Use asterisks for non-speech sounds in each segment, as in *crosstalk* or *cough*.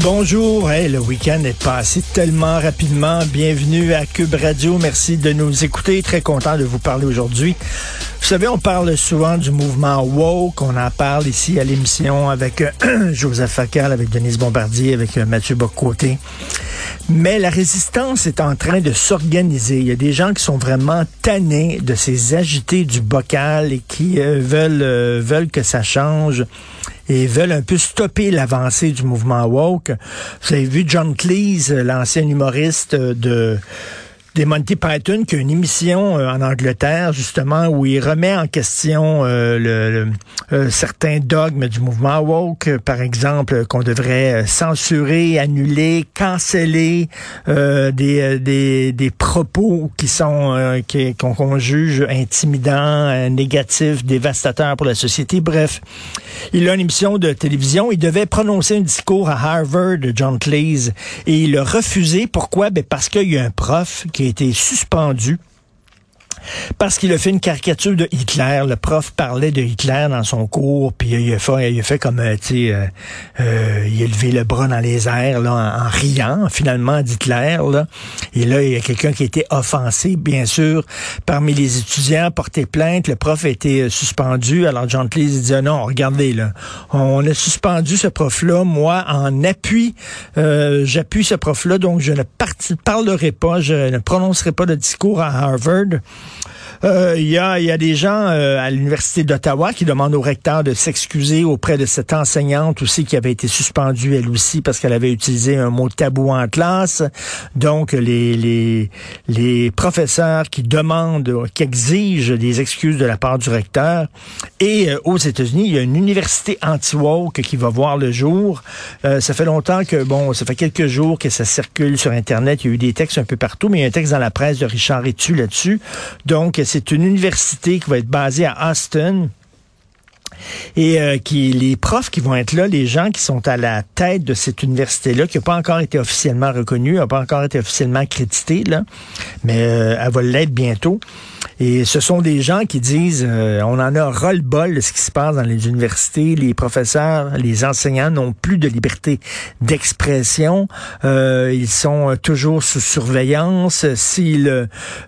Bonjour, hey, le week-end est passé tellement rapidement. Bienvenue à Cube Radio. Merci de nous écouter. Très content de vous parler aujourd'hui. Vous savez, on parle souvent du mouvement woke. On en parle ici à l'émission avec euh, *clears throat* Joseph Facal, avec Denise Bombardier, avec euh, Mathieu Bocoté. Mais la résistance est en train de s'organiser. Il y a des gens qui sont vraiment tannés de ces agités du bocal et qui euh, veulent, veulent que ça change et veulent un peu stopper l'avancée du mouvement woke. Vous avez vu John Cleese, l'ancien humoriste de des Monty Python qui a une émission euh, en Angleterre justement où il remet en question euh, le, le, euh, certains dogmes du mouvement woke, par exemple qu'on devrait censurer, annuler, canceller des, des, des propos qui sont qui, qu'on, qu'on juge intimidants, négatifs, dévastateurs pour la société. Bref, il a une émission de télévision. Il devait prononcer un discours à Harvard, John Cleese, et il a refusé. Pourquoi? Ben parce qu'il y a un prof qui a été suspendu parce qu'il a fait une caricature de Hitler. Le prof parlait de Hitler dans son cours, puis il a fait, il a fait comme, tu sais, euh, euh, il a levé le bras dans les airs, là, en, riant, finalement, d'Hitler, là. Et là, il y a quelqu'un qui a été offensé, bien sûr, parmi les étudiants, porté plainte. Le prof a été euh, suspendu. Alors, John Cleese dit, ah non, regardez, là, on a suspendu ce prof-là. Moi, en appui, euh, j'appuie ce prof-là, donc je ne parlerai pas, je ne prononcerai pas de discours à Harvard. Euh, il y, a, y, a, des gens euh, à l'Université d'Ottawa qui demandent au recteur de s'excuser auprès de cette enseignante aussi qui avait été suspendue elle aussi parce qu'elle avait utilisé un mot tabou en classe. Donc, les, professeurs qui demandent, qui exigent des excuses de la part du recteur. Et euh, aux États-Unis, il y a une université anti-woke qui va voir le jour. ça fait longtemps que, bon, ça fait quelques jours que ça circule sur Internet. Il y a eu des textes un peu partout, mais il y a un texte dans la presse de Richard Etu là-dessus. Donc, c'est une université qui va être basée à Austin et euh, qui les profs qui vont être là, les gens qui sont à la tête de cette université-là, qui n'a pas encore été officiellement reconnue, n'a pas encore été officiellement créditée, là, mais euh, elle va l'être bientôt. Et ce sont des gens qui disent, euh, on en a ras-le-bol de ce qui se passe dans les universités. Les professeurs, les enseignants n'ont plus de liberté d'expression. Euh, ils sont toujours sous surveillance. S'ils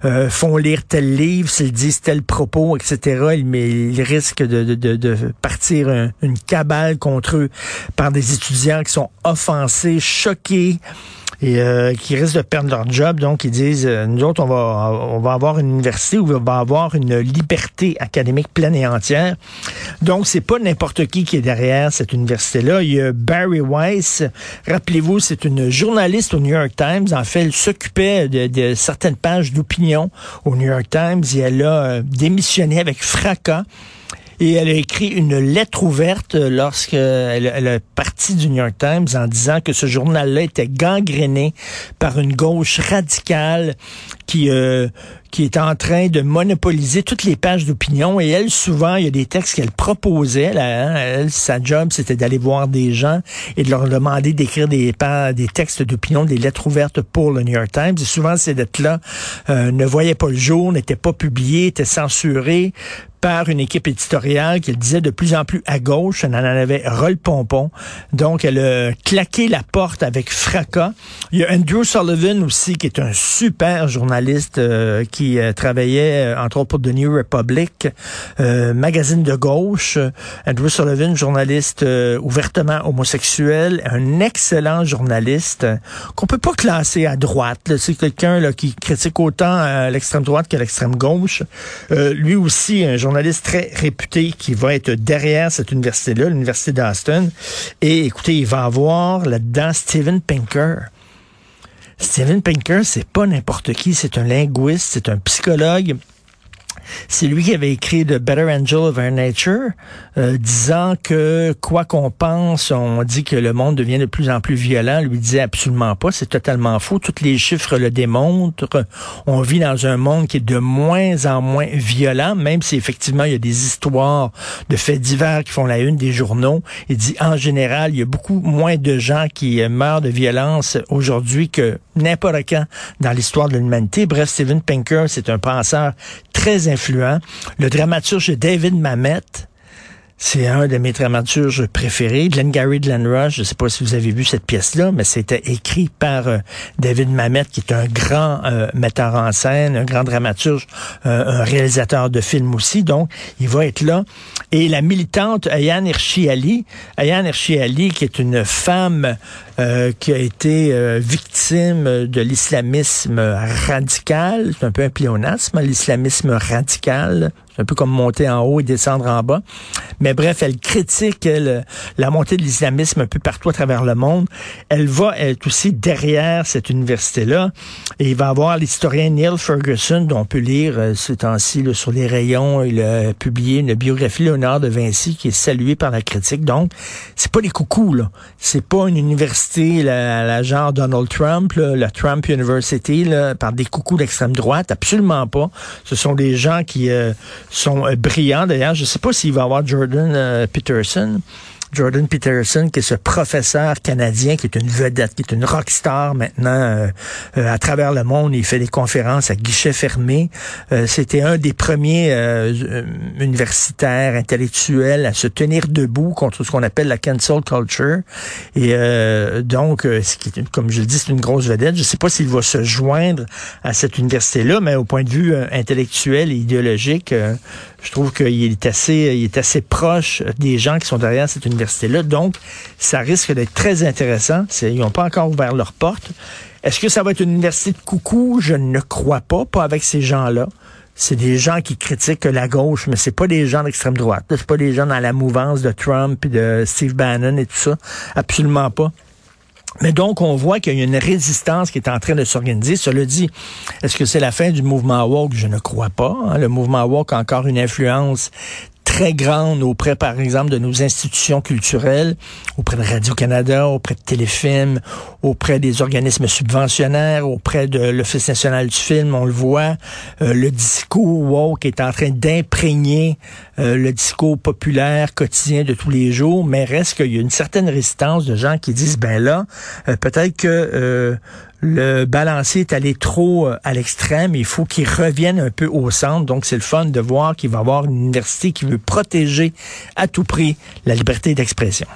euh, font lire tel livre, s'ils disent tel propos, etc., ils, ils risquent de, de, de, de partir une cabale contre eux par des étudiants qui sont offensés, choqués et euh, qui risquent de perdre leur job. Donc, ils disent, euh, nous autres, on va, on va avoir une université où on va avoir une liberté académique pleine et entière. Donc, c'est pas n'importe qui qui est derrière cette université-là. Il y a Barry Weiss. Rappelez-vous, c'est une journaliste au New York Times. En fait, elle s'occupait de, de, certaines pages d'opinion au New York Times et elle a euh, démissionné avec fracas et elle a écrit une lettre ouverte lorsqu'elle elle est partie du New York Times en disant que ce journal-là était gangréné par une gauche radicale qui euh, qui est en train de monopoliser toutes les pages d'opinion. Et elle, souvent, il y a des textes qu'elle proposait. Là, hein. elle, sa job, c'était d'aller voir des gens et de leur demander d'écrire des, des textes d'opinion, des lettres ouvertes pour le New York Times. Et souvent, ces lettres-là euh, ne voyaient pas le jour, n'étaient pas publiées, étaient censurées par une équipe éditoriale qui disait de plus en plus à gauche. Elle en avait rôle pompon. Donc, elle a claqué la porte avec fracas. Il y a Andrew Sullivan aussi, qui est un super journaliste euh, euh, travaillait, euh, entre autres, pour The New Republic, euh, magazine de gauche. Andrew Sullivan, journaliste ouvertement homosexuel, un excellent journaliste qu'on peut pas classer à droite. C'est quelqu'un qui critique autant l'extrême droite que l'extrême gauche. lui aussi, un journaliste très réputé qui va être derrière cette université-là, l'université d'Aston. Et écoutez, il va avoir là-dedans Steven Pinker. Steven Pinker, c'est pas n'importe qui, c'est un linguiste, c'est un psychologue. C'est lui qui avait écrit The Better Angel of Our Nature, euh, disant que quoi qu'on pense, on dit que le monde devient de plus en plus violent. Lui disait absolument pas, c'est totalement faux. Tous les chiffres le démontrent. On vit dans un monde qui est de moins en moins violent, même si effectivement il y a des histoires de faits divers qui font la une des journaux. Il dit en général, il y a beaucoup moins de gens qui meurent de violence aujourd'hui que n'importe quand dans l'histoire de l'humanité. Bref, Steven Pinker, c'est un penseur très influent. Le dramaturge David Mamet, c'est un de mes dramaturges préférés. Glengarry Glen Rush, je ne sais pas si vous avez vu cette pièce-là, mais c'était écrit par euh, David Mamet, qui est un grand euh, metteur en scène, un grand dramaturge, euh, un réalisateur de films aussi. Donc, il va être là. Et la militante Ayane Hirshi Ali, Ayane Hirshi Ali, qui est une femme qui a été victime de l'islamisme radical, c'est un peu un pléonasme, l'islamisme radical, c'est un peu comme monter en haut et descendre en bas. Mais bref, elle critique la montée de l'islamisme un peu partout à travers le monde. Elle va être aussi derrière cette université-là. Et il va avoir l'historien Neil Ferguson, dont on peut lire euh, ce temps-ci sur les rayons. Il a publié une biographie Léonard de Vinci qui est saluée par la critique. Donc, c'est pas des coucous, là. C'est pas une université, la, la genre Donald Trump, la Trump University, là, par des coucous d'extrême droite. Absolument pas. Ce sont des gens qui... Euh, sont euh, brillants. D'ailleurs, je ne sais pas s'il va y avoir Jordan euh, Peterson. Jordan Peterson, qui est ce professeur canadien, qui est une vedette, qui est une rockstar maintenant euh, euh, à travers le monde. Il fait des conférences à guichet fermé. Euh, c'était un des premiers universitaires, intellectuels à se tenir debout contre ce qu'on appelle la cancel culture. Et donc, ce qui comme je le dis, c'est une grosse vedette. Je ne sais pas s'il va se joindre à cette université-là, mais au point de vue intellectuel et idéologique, je trouve qu'il est assez, il est assez proche des gens qui sont derrière cette université-là. Donc, ça risque d'être très intéressant. Ils n'ont pas encore ouvert leurs portes. Est-ce que ça va être une université de coucou? Je ne crois pas, pas avec ces gens-là. C'est des gens qui critiquent la gauche, mais c'est pas des gens d'extrême droite. C'est pas des gens dans la mouvance de Trump et de Steve Bannon et tout ça. Absolument pas. Mais donc, on voit qu'il y a une résistance qui est en train de s'organiser. Cela dit, est-ce que c'est la fin du mouvement woke? Je ne crois pas. Hein. Le mouvement woke a encore une influence très grande auprès, par exemple, de nos institutions culturelles, auprès de Radio-Canada, auprès de Téléfilm, auprès des organismes subventionnaires, auprès de l'Office national du film, on le voit. Euh, le discours woke est en train d'imprégner euh, le discours populaire quotidien de tous les jours, mais reste qu'il y a une certaine résistance de gens qui disent, ben là, euh, peut-être que le balancier est allé trop euh, à l'extrême. Il faut qu'il revienne un peu au centre. Donc, c'est le fun de voir qu'il va y avoir une université qui veut protéger à tout prix la liberté d'expression.